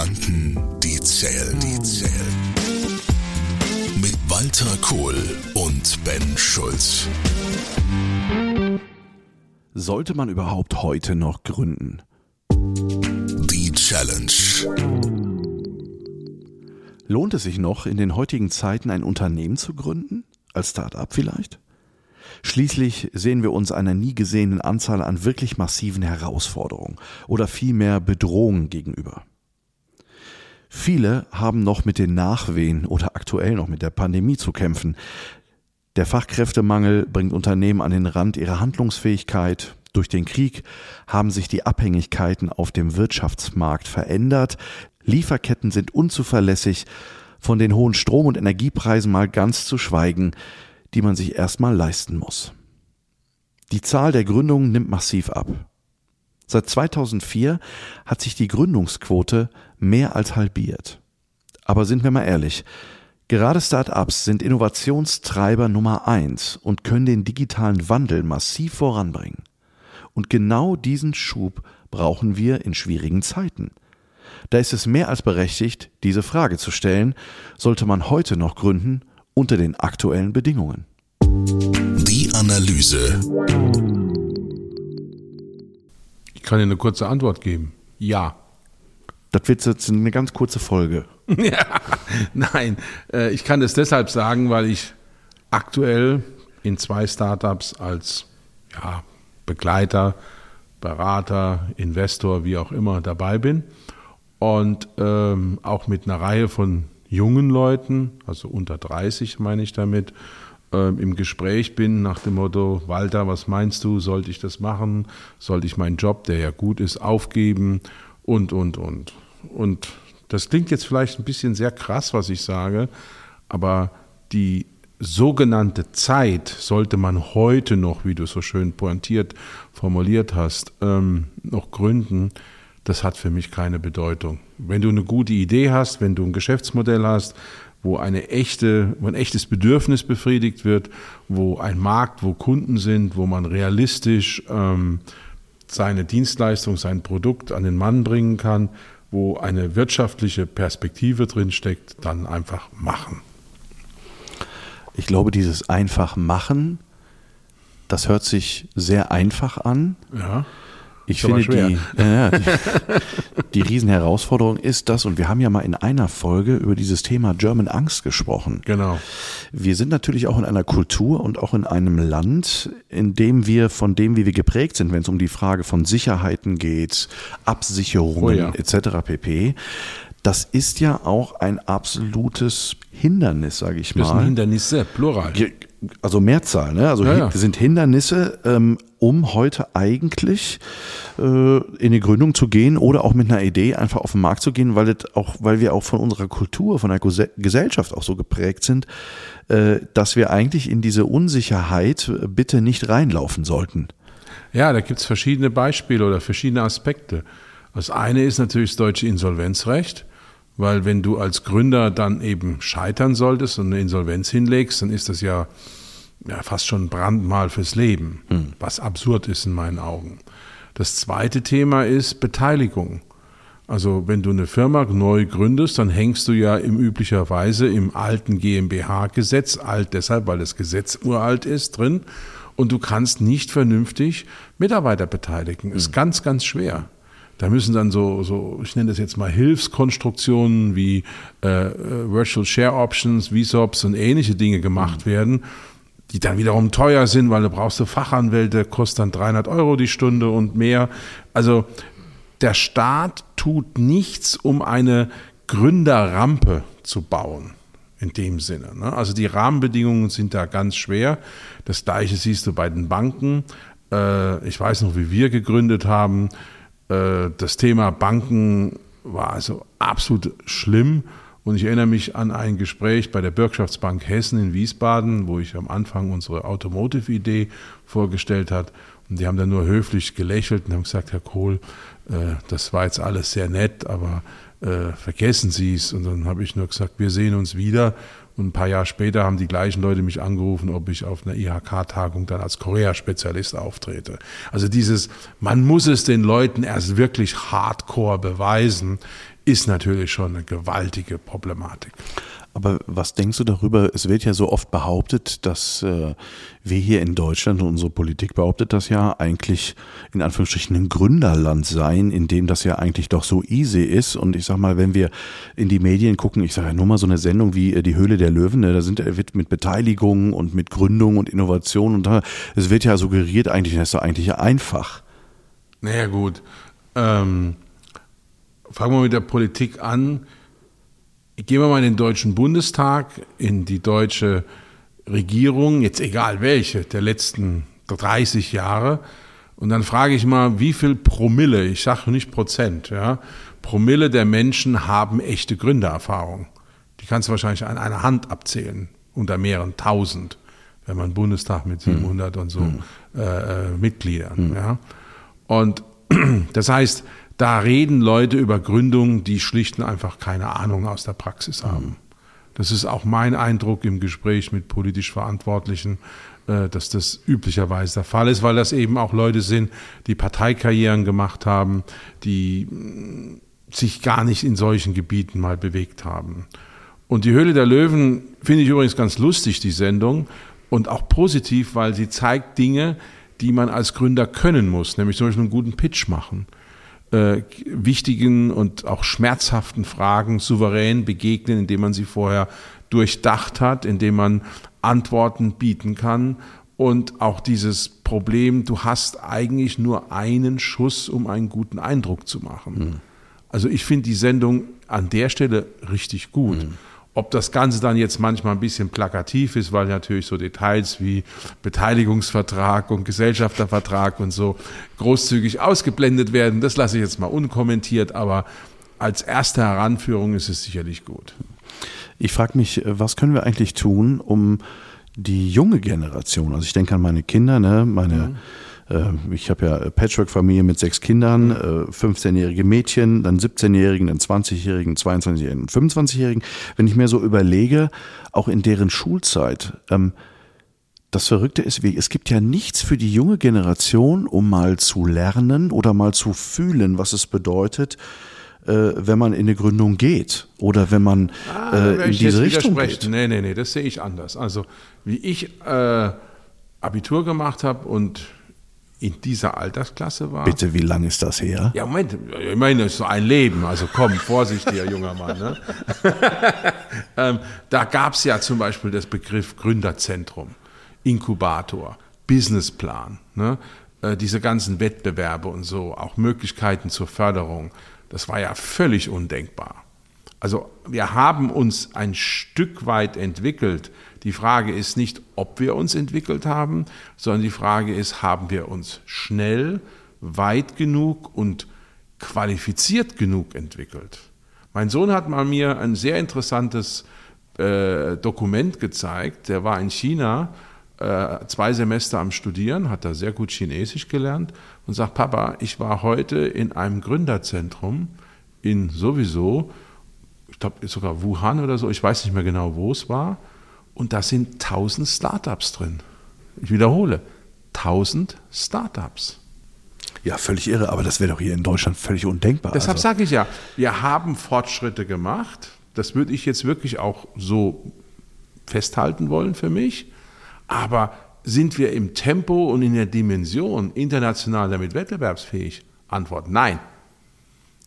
Gedanken, die zählen, die zählen. Mit Walter Kohl und Ben Schulz. Sollte man überhaupt heute noch gründen? Die Challenge. Lohnt es sich noch, in den heutigen Zeiten ein Unternehmen zu gründen? Als Start-up vielleicht? Schließlich sehen wir uns einer nie gesehenen Anzahl an wirklich massiven Herausforderungen oder vielmehr Bedrohungen gegenüber. Viele haben noch mit den Nachwehen oder aktuell noch mit der Pandemie zu kämpfen. Der Fachkräftemangel bringt Unternehmen an den Rand ihrer Handlungsfähigkeit. Durch den Krieg haben sich die Abhängigkeiten auf dem Wirtschaftsmarkt verändert. Lieferketten sind unzuverlässig. Von den hohen Strom- und Energiepreisen mal ganz zu schweigen die man sich erstmal leisten muss. Die Zahl der Gründungen nimmt massiv ab. Seit 2004 hat sich die Gründungsquote mehr als halbiert. Aber sind wir mal ehrlich, gerade Start-ups sind Innovationstreiber Nummer eins und können den digitalen Wandel massiv voranbringen. Und genau diesen Schub brauchen wir in schwierigen Zeiten. Da ist es mehr als berechtigt, diese Frage zu stellen, sollte man heute noch gründen unter den aktuellen Bedingungen. Die Analyse. Ich kann dir eine kurze Antwort geben. Ja. Das wird jetzt eine ganz kurze Folge. ja, nein, äh, ich kann das deshalb sagen, weil ich aktuell in zwei Startups als ja, Begleiter, Berater, Investor, wie auch immer dabei bin und ähm, auch mit einer Reihe von jungen Leuten, also unter 30 meine ich damit, im Gespräch bin nach dem Motto, Walter, was meinst du, sollte ich das machen? Sollte ich meinen Job, der ja gut ist, aufgeben? Und, und, und. Und das klingt jetzt vielleicht ein bisschen sehr krass, was ich sage, aber die sogenannte Zeit sollte man heute noch, wie du so schön pointiert formuliert hast, ähm, noch gründen das hat für mich keine Bedeutung. Wenn du eine gute Idee hast, wenn du ein Geschäftsmodell hast, wo eine echte, wo ein echtes Bedürfnis befriedigt wird, wo ein Markt, wo Kunden sind, wo man realistisch ähm, seine Dienstleistung, sein Produkt an den Mann bringen kann, wo eine wirtschaftliche Perspektive drin steckt, dann einfach machen. Ich glaube, dieses einfach machen, das hört sich sehr einfach an. Ja. Ich finde, die, äh, die, die Riesenherausforderung ist das, und wir haben ja mal in einer Folge über dieses Thema German Angst gesprochen. Genau. Wir sind natürlich auch in einer Kultur und auch in einem Land, in dem wir von dem, wie wir geprägt sind, wenn es um die Frage von Sicherheiten geht, Absicherungen oh ja. etc. pp. Das ist ja auch ein absolutes Hindernis, sage ich mal. Das sind Hindernisse, plural also Mehrzahl, ne? Also ja, ja. sind Hindernisse, ähm, um heute eigentlich äh, in die Gründung zu gehen oder auch mit einer Idee einfach auf den Markt zu gehen, weil auch, weil wir auch von unserer Kultur, von der Gesellschaft auch so geprägt sind, äh, dass wir eigentlich in diese Unsicherheit bitte nicht reinlaufen sollten. Ja, da gibt es verschiedene Beispiele oder verschiedene Aspekte. Das eine ist natürlich das deutsche Insolvenzrecht weil wenn du als Gründer dann eben scheitern solltest und eine Insolvenz hinlegst, dann ist das ja, ja fast schon ein Brandmal fürs Leben, mhm. was absurd ist in meinen Augen. Das zweite Thema ist Beteiligung. Also wenn du eine Firma neu gründest, dann hängst du ja im üblicherweise im alten GmbH-Gesetz, alt deshalb, weil das Gesetz uralt ist, drin. Und du kannst nicht vernünftig Mitarbeiter beteiligen. Ist mhm. ganz, ganz schwer. Da müssen dann so, so, ich nenne das jetzt mal Hilfskonstruktionen wie äh, Virtual Share Options, VSOPs und ähnliche Dinge gemacht mhm. werden, die dann wiederum teuer sind, weil du brauchst du Fachanwälte, kostet dann 300 Euro die Stunde und mehr. Also der Staat tut nichts, um eine Gründerrampe zu bauen in dem Sinne. Ne? Also die Rahmenbedingungen sind da ganz schwer. Das gleiche siehst du bei den Banken. Äh, ich weiß noch, wie wir gegründet haben. Äh, das Thema Banken war also absolut schlimm. Und ich erinnere mich an ein Gespräch bei der Bürgschaftsbank Hessen in Wiesbaden, wo ich am Anfang unsere Automotive-Idee vorgestellt hat. Und die haben dann nur höflich gelächelt und haben gesagt, Herr Kohl, äh, das war jetzt alles sehr nett, aber äh, vergessen Sie es. Und dann habe ich nur gesagt, wir sehen uns wieder. Und ein paar Jahre später haben die gleichen Leute mich angerufen, ob ich auf einer IHK-Tagung dann als Korea-Spezialist auftrete. Also dieses, man muss es den Leuten erst wirklich hardcore beweisen, ist natürlich schon eine gewaltige Problematik. Aber was denkst du darüber? Es wird ja so oft behauptet, dass äh, wir hier in Deutschland und unsere Politik behauptet das ja eigentlich in Anführungsstrichen ein Gründerland seien, in dem das ja eigentlich doch so easy ist. Und ich sag mal, wenn wir in die Medien gucken, ich sage ja nur mal so eine Sendung wie äh, die Höhle der Löwen, ne, da sind wird mit Beteiligung und mit Gründung und Innovation und es wird ja suggeriert eigentlich, das ist doch eigentlich einfach. Naja gut, ähm, fangen wir mit der Politik an Gehen wir mal in den Deutschen Bundestag, in die deutsche Regierung, jetzt egal welche, der letzten 30 Jahre. Und dann frage ich mal, wie viel Promille, ich sage nicht Prozent, ja, Promille der Menschen haben echte Gründererfahrung. Die kannst du wahrscheinlich an einer Hand abzählen, unter mehreren tausend, wenn man Bundestag mit 700 hm. und so hm. äh, äh, Mitgliedern. Hm. Ja. Und das heißt, da reden Leute über Gründungen, die schlicht und einfach keine Ahnung aus der Praxis haben. Das ist auch mein Eindruck im Gespräch mit politisch Verantwortlichen, äh, dass das üblicherweise der Fall ist, weil das eben auch Leute sind, die Parteikarrieren gemacht haben, die mm, sich gar nicht in solchen Gebieten mal bewegt haben. Und die Höhle der Löwen finde ich übrigens ganz lustig, die Sendung, und auch positiv, weil sie zeigt Dinge, die man als Gründer können muss, nämlich zum Beispiel einen guten Pitch machen äh, wichtigen und auch schmerzhaften Fragen souverän begegnen, indem man sie vorher durchdacht hat, indem man Antworten bieten kann und auch dieses Problem, du hast eigentlich nur einen Schuss, um einen guten Eindruck zu machen. Mhm. Also ich finde die Sendung an der Stelle richtig gut. Mhm. Ob das Ganze dann jetzt manchmal ein bisschen plakativ ist, weil natürlich so Details wie Beteiligungsvertrag und Gesellschaftervertrag und so großzügig ausgeblendet werden, das lasse ich jetzt mal unkommentiert, aber als erste Heranführung ist es sicherlich gut. Ich frage mich, was können wir eigentlich tun, um die junge Generation, also ich denke an meine Kinder, ne, meine mhm äh, ich habe ja Patchwork-Familie mit sechs Kindern, 15-jährige äh, Mädchen, dann 17-jährigen, dann 20-jährigen, 22-jährigen und 25-jährigen. Wenn ich mir so überlege, auch in deren Schulzeit, ähm, das Verrückte ist, es gibt ja nichts für die junge Generation, um mal zu lernen oder mal zu fühlen, was es bedeutet, äh, wenn man in eine Gründung geht oder wenn man ah, äh, in diese Richtung geht. Nee, nee, nee, das sehe ich anders. Also wie ich äh, Abitur gemacht habe und in dieser Altersklasse war. Bitte, wie lange ist das her? Ja, Moment, ich meine, es ist so ein Leben, also komm, vorsichtiger junger Mann. Ne? ähm, da gab es ja zum Beispiel das Begriff Gründerzentrum, Inkubator, Businessplan, ne? äh, diese ganzen Wettbewerbe und so, auch Möglichkeiten zur Förderung. Das war ja völlig undenkbar. Also wir haben uns ein Stück weit entwickelt die Frage ist nicht, ob wir uns entwickelt haben, sondern die Frage ist, haben wir uns schnell, weit genug und qualifiziert genug entwickelt. Mein Sohn hat mal mir ein sehr interessantes äh, Dokument gezeigt. Der war in China äh, zwei Semester am Studieren, hat da sehr gut Chinesisch gelernt und sagt, Papa, ich war heute in einem Gründerzentrum in sowieso, glaube sogar Wuhan oder so, ich weiß nicht mehr genau, wo es war. Und da sind 1000 Startups drin. Ich wiederhole, 1000 Startups. Ja, völlig irre, aber das wäre doch hier in Deutschland völlig undenkbar. Deshalb also. sage ich ja, wir haben Fortschritte gemacht. Das würde ich jetzt wirklich auch so festhalten wollen für mich. Aber sind wir im Tempo und in der Dimension international damit wettbewerbsfähig? Antwort nein.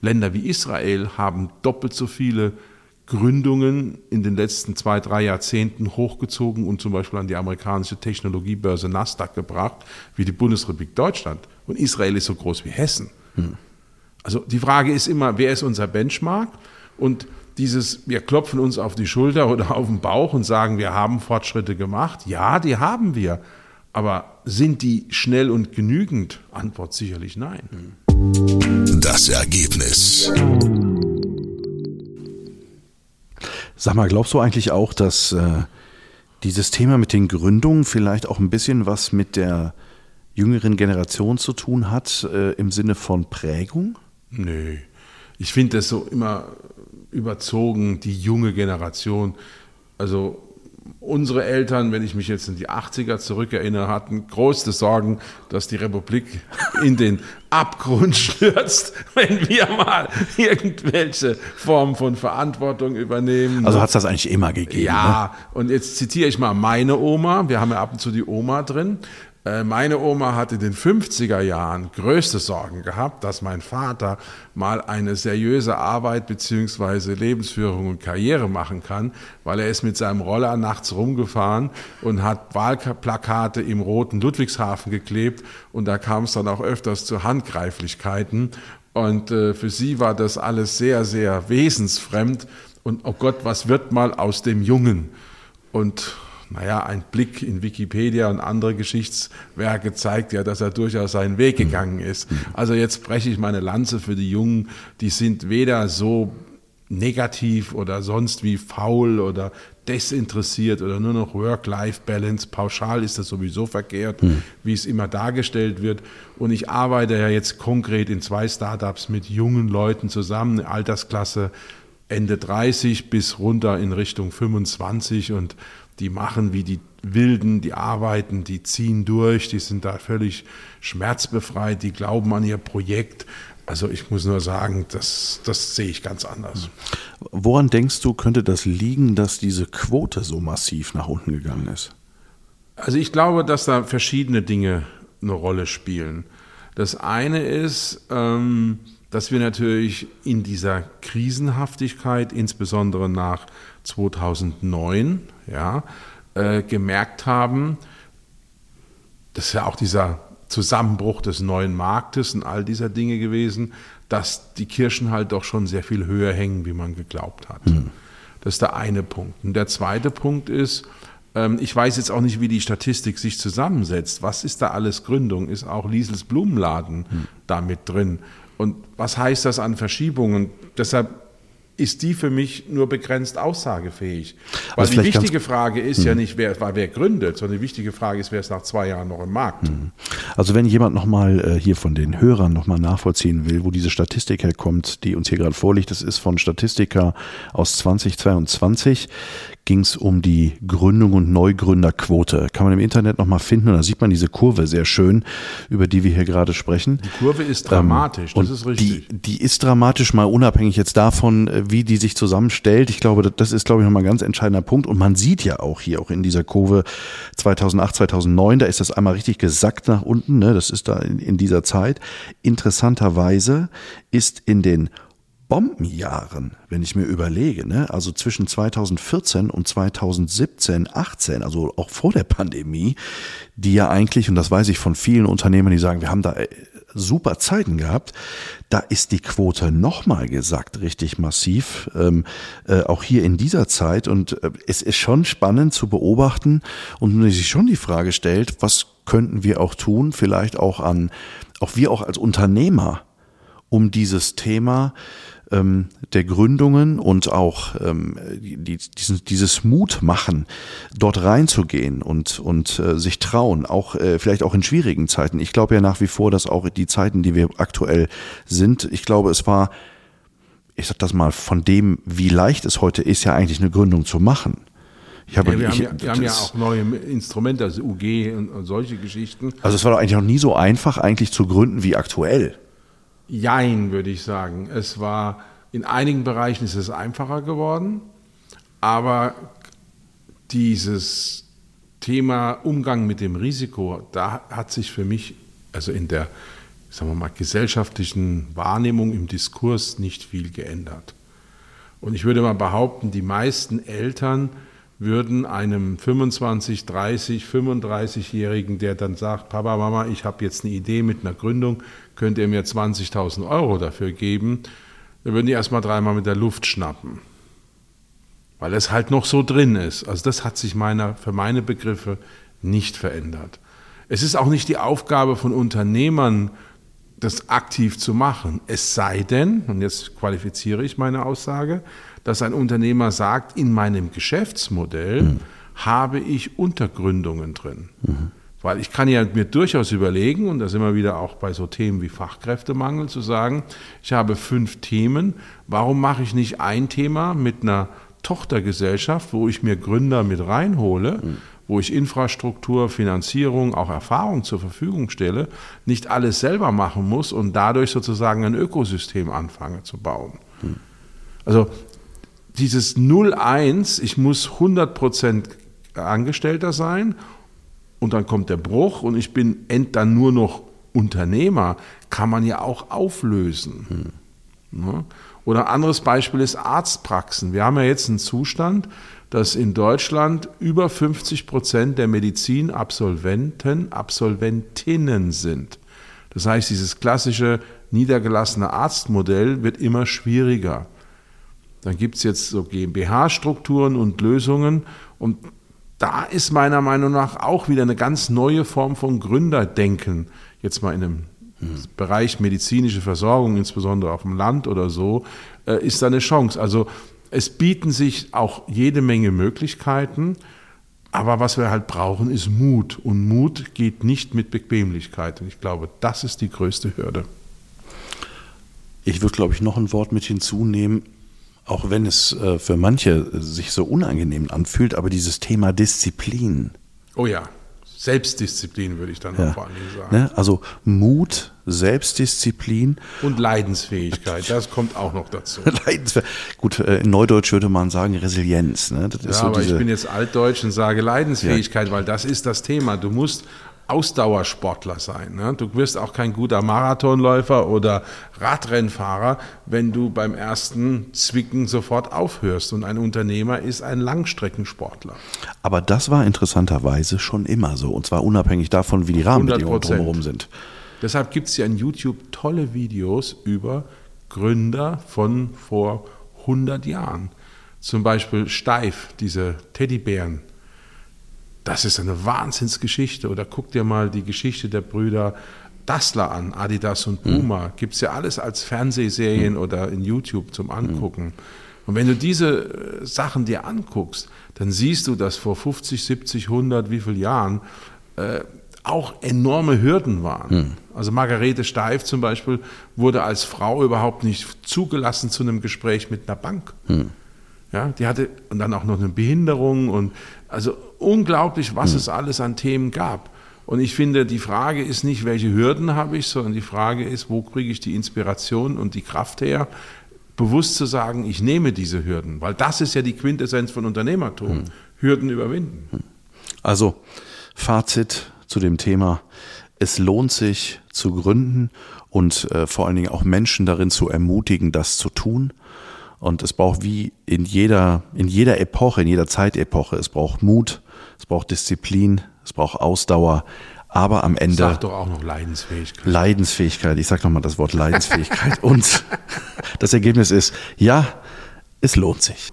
Länder wie Israel haben doppelt so viele Gründungen in den letzten zwei, drei Jahrzehnten hochgezogen und zum Beispiel an die amerikanische Technologiebörse Nasdaq gebracht, wie die Bundesrepublik Deutschland. Und Israel ist so groß wie Hessen. Hm. Also die Frage ist immer, wer ist unser Benchmark? Und dieses, wir klopfen uns auf die Schulter oder auf den Bauch und sagen, wir haben Fortschritte gemacht. Ja, die haben wir. Aber sind die schnell und genügend? Antwort sicherlich nein. Das Ergebnis. Sag mal, glaubst du eigentlich auch, dass äh, dieses Thema mit den Gründungen vielleicht auch ein bisschen was mit der jüngeren Generation zu tun hat, äh, im Sinne von Prägung? Nö. Ich finde das so immer überzogen, die junge Generation. Also unsere Eltern, wenn ich mich jetzt in die 80er zurückerinnere, hatten große Sorgen, dass die Republik in den Abgrund stürzt, wenn wir mal irgendwelche Formen von Verantwortung übernehmen. Also hat es das eigentlich immer gegeben? Ja, ne? und jetzt zitiere ich mal meine Oma. Wir haben ja ab und zu die Oma drin. Äh, meine Oma hat in den 50er Jahren größte Sorgen gehabt, dass mein Vater mal eine seriöse Arbeit beziehungsweise Lebensführung und Karriere machen kann, weil er ist mit seinem Roller nachts rumgefahren und hat Wahlplakate im roten Ludwigshafen geklebt und da kam es dann auch öfters zu Handgreiflichkeiten und äh, für sie war das alles sehr, sehr wesensfremd und oh Gott, was wird mal aus dem Jungen? Und naja, ein Blick in Wikipedia und andere Geschichtswerke zeigt ja, dass er durchaus seinen Weg mhm. gegangen ist. Also jetzt breche ich meine Lanze für die Jungen, die sind weder so negativ oder sonst wie faul oder desinteressiert oder nur noch Work-Life-Balance. Pauschal ist das sowieso verkehrt, hm. wie es immer dargestellt wird. Und ich arbeite ja jetzt konkret in zwei Startups mit jungen Leuten zusammen, Altersklasse Ende 30 bis runter in Richtung 25 und die machen wie die Wilden, die arbeiten, die ziehen durch, die sind da völlig schmerzbefreit, die glauben an ihr Projekt. Also ich muss nur sagen, das, das sehe ich ganz anders. Woran denkst du, könnte das liegen, dass diese Quote so massiv nach unten gegangen ist? Also ich glaube, dass da verschiedene Dinge eine Rolle spielen. Das eine ist, ähm, dass wir natürlich in dieser Krisenhaftigkeit, insbesondere nach 2009, ja, äh, gemerkt haben, das ist ja auch dieser Zusammenbruch des neuen Marktes und all dieser Dinge gewesen, dass die Kirchen halt doch schon sehr viel höher hängen, wie man geglaubt hat. Mhm. Das ist der eine Punkt. Und der zweite Punkt ist, ähm, ich weiß jetzt auch nicht, wie die Statistik sich zusammensetzt. Was ist da alles Gründung? Ist auch Liesels Blumenladen mhm. da mit drin? Und was heißt das an Verschiebungen? Deshalb ist die für mich nur begrenzt aussagefähig. Weil die wichtige Frage ist hm. ja nicht, wer, wer gründet, sondern die wichtige Frage ist, wer ist nach zwei Jahren noch im Markt. Hm. Also wenn jemand nochmal äh, hier von den Hörern nochmal nachvollziehen will, wo diese Statistik herkommt, die uns hier gerade vorliegt, das ist von Statistiker aus 2022 ging es um die Gründung und Neugründerquote. Kann man im Internet nochmal finden und da sieht man diese Kurve sehr schön, über die wir hier gerade sprechen. Die Kurve ist dramatisch, ähm, das ist richtig. Die, die ist dramatisch, mal unabhängig jetzt davon, äh, wie die sich zusammenstellt. Ich glaube, das ist, glaube ich, nochmal ein ganz entscheidender Punkt. Und man sieht ja auch hier, auch in dieser Kurve 2008, 2009, da ist das einmal richtig gesackt nach unten. Ne? Das ist da in, in dieser Zeit. Interessanterweise ist in den Bombenjahren, wenn ich mir überlege, ne? also zwischen 2014 und 2017, 18, also auch vor der Pandemie, die ja eigentlich, und das weiß ich von vielen Unternehmern, die sagen, wir haben da äh, super Zeiten gehabt, da ist die Quote nochmal gesagt, richtig massiv, ähm, äh, auch hier in dieser Zeit. Und äh, es ist schon spannend zu beobachten und man sich schon die Frage stellt, was könnten wir auch tun, vielleicht auch an, auch wir auch als Unternehmer, um dieses Thema ähm, der Gründungen und auch ähm, die, diesen, dieses Mut machen, dort reinzugehen und, und äh, sich trauen, auch äh, vielleicht auch in schwierigen Zeiten. Ich glaube ja nach wie vor, dass auch die Zeiten, die wir aktuell sind, ich glaube, es war, ich sag das mal, von dem, wie leicht es heute ist, ja eigentlich eine Gründung zu machen. Ich habe, ja, wir, ich, haben ja, wir haben ja auch neue Instrumente, also UG und, und solche Geschichten. Also es war doch eigentlich noch nie so einfach, eigentlich zu gründen wie aktuell. Jein, würde ich sagen. Es war, in einigen Bereichen ist es einfacher geworden, aber dieses Thema Umgang mit dem Risiko, da hat sich für mich, also in der, sagen wir mal, gesellschaftlichen Wahrnehmung im Diskurs nicht viel geändert. Und ich würde mal behaupten, die meisten Eltern würden einem 25, 30, 35-Jährigen, der dann sagt, Papa, Mama, ich habe jetzt eine Idee mit einer Gründung, könnt ihr mir 20.000 Euro dafür geben, dann würden die erstmal dreimal mit der Luft schnappen. Weil es halt noch so drin ist. Also das hat sich meiner, für meine Begriffe nicht verändert. Es ist auch nicht die Aufgabe von Unternehmern, das aktiv zu machen. Es sei denn, und jetzt qualifiziere ich meine Aussage, dass ein Unternehmer sagt, in meinem Geschäftsmodell mhm. habe ich Untergründungen drin. Mhm. Weil ich kann ja mir durchaus überlegen, und da sind wir wieder auch bei so Themen wie Fachkräftemangel, zu sagen, ich habe fünf Themen, warum mache ich nicht ein Thema mit einer Tochtergesellschaft, wo ich mir Gründer mit reinhole, mhm. wo ich Infrastruktur, Finanzierung, auch Erfahrung zur Verfügung stelle, nicht alles selber machen muss und dadurch sozusagen ein Ökosystem anfange zu bauen. Mhm. Also dieses 0-1, ich muss 100% Angestellter sein und dann kommt der Bruch und ich bin dann nur noch Unternehmer, kann man ja auch auflösen. Hm. Oder ein anderes Beispiel ist Arztpraxen. Wir haben ja jetzt einen Zustand, dass in Deutschland über 50 Prozent der Medizinabsolventen Absolventinnen sind. Das heißt, dieses klassische niedergelassene Arztmodell wird immer schwieriger. Dann gibt es jetzt so GmbH-Strukturen und Lösungen und da ist meiner Meinung nach auch wieder eine ganz neue Form von Gründerdenken, jetzt mal in einem hm. Bereich medizinische Versorgung, insbesondere auf dem Land oder so, äh, ist da eine Chance. Also es bieten sich auch jede Menge Möglichkeiten, aber was wir halt brauchen, ist Mut. Und Mut geht nicht mit Bequemlichkeit. Und ich glaube, das ist die größte Hürde. Ich würde, glaube ich, noch ein Wort mit hinzunehmen auch wenn es äh, für manche sich so unangenehm anfühlt, aber dieses Thema Disziplin. Oh ja, Selbstdisziplin würde ich dann ja. vor allen Dingen sagen. Ne? Also Mut, Selbstdisziplin. Und Leidensfähigkeit, das kommt auch noch dazu. Gut, äh, in Neudeutsch würde man sagen Resilienz. Ne? ja, so aber ich bin jetzt altdeutsch und sage Leidensfähigkeit, ja. weil das ist das Thema. Du musst Ausdauersportler sein. Ne? Du wirst auch kein guter Marathonläufer oder Radrennfahrer, wenn du beim ersten Zwicken sofort aufhörst. Und ein Unternehmer ist ein Langstreckensportler. Aber das war interessanterweise schon immer so. Und zwar unabhängig davon, wie die Rahmenbedingungen drumherum sind. Deshalb gibt es ja in YouTube tolle Videos über Gründer von vor 100 Jahren. Zum Beispiel Steif, diese Teddybären das ist eine Wahnsinnsgeschichte. Oder guck dir mal die Geschichte der Brüder Dassler an, Adidas und Puma. Mhm. Gibt es ja alles als Fernsehserien mhm. oder in YouTube zum Angucken. Mhm. Und wenn du diese äh, Sachen dir anguckst, dann siehst du, dass vor 50, 70, 100, wie viel Jahren äh, auch enorme Hürden waren. Mhm. Also Margarete Steif zum Beispiel wurde als Frau überhaupt nicht zugelassen zu einem Gespräch mit einer Bank. Mhm. Ja, die hatte und dann auch noch eine Behinderung und also unglaublich, was mhm. es alles an Themen gab. Und ich finde, die Frage ist nicht, welche Hürden habe ich, sondern die Frage ist, wo kriege ich die Inspiration und die Kraft her, bewusst zu sagen, ich nehme diese Hürden, weil das ist ja die Quintessenz von Unternehmertum, mhm. Hürden überwinden. Hm. Also Fazit zu dem Thema, es lohnt sich zu gründen und äh, vor allen Dingen auch Menschen darin zu ermutigen, das zu tun. Und es braucht wie in jeder, in jeder Epoche, in jeder Zeitepoche, es braucht Mut, es braucht Disziplin, es braucht Ausdauer, aber am Ende. Sag doch auch noch Leidensfähigkeit. Leidensfähigkeit, ich sag nochmal das Wort Leidensfähigkeit. Und das Ergebnis ist, ja, es lohnt sich.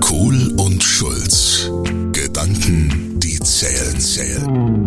Kohl und Schulz. Gedanken, die zählen, zählen.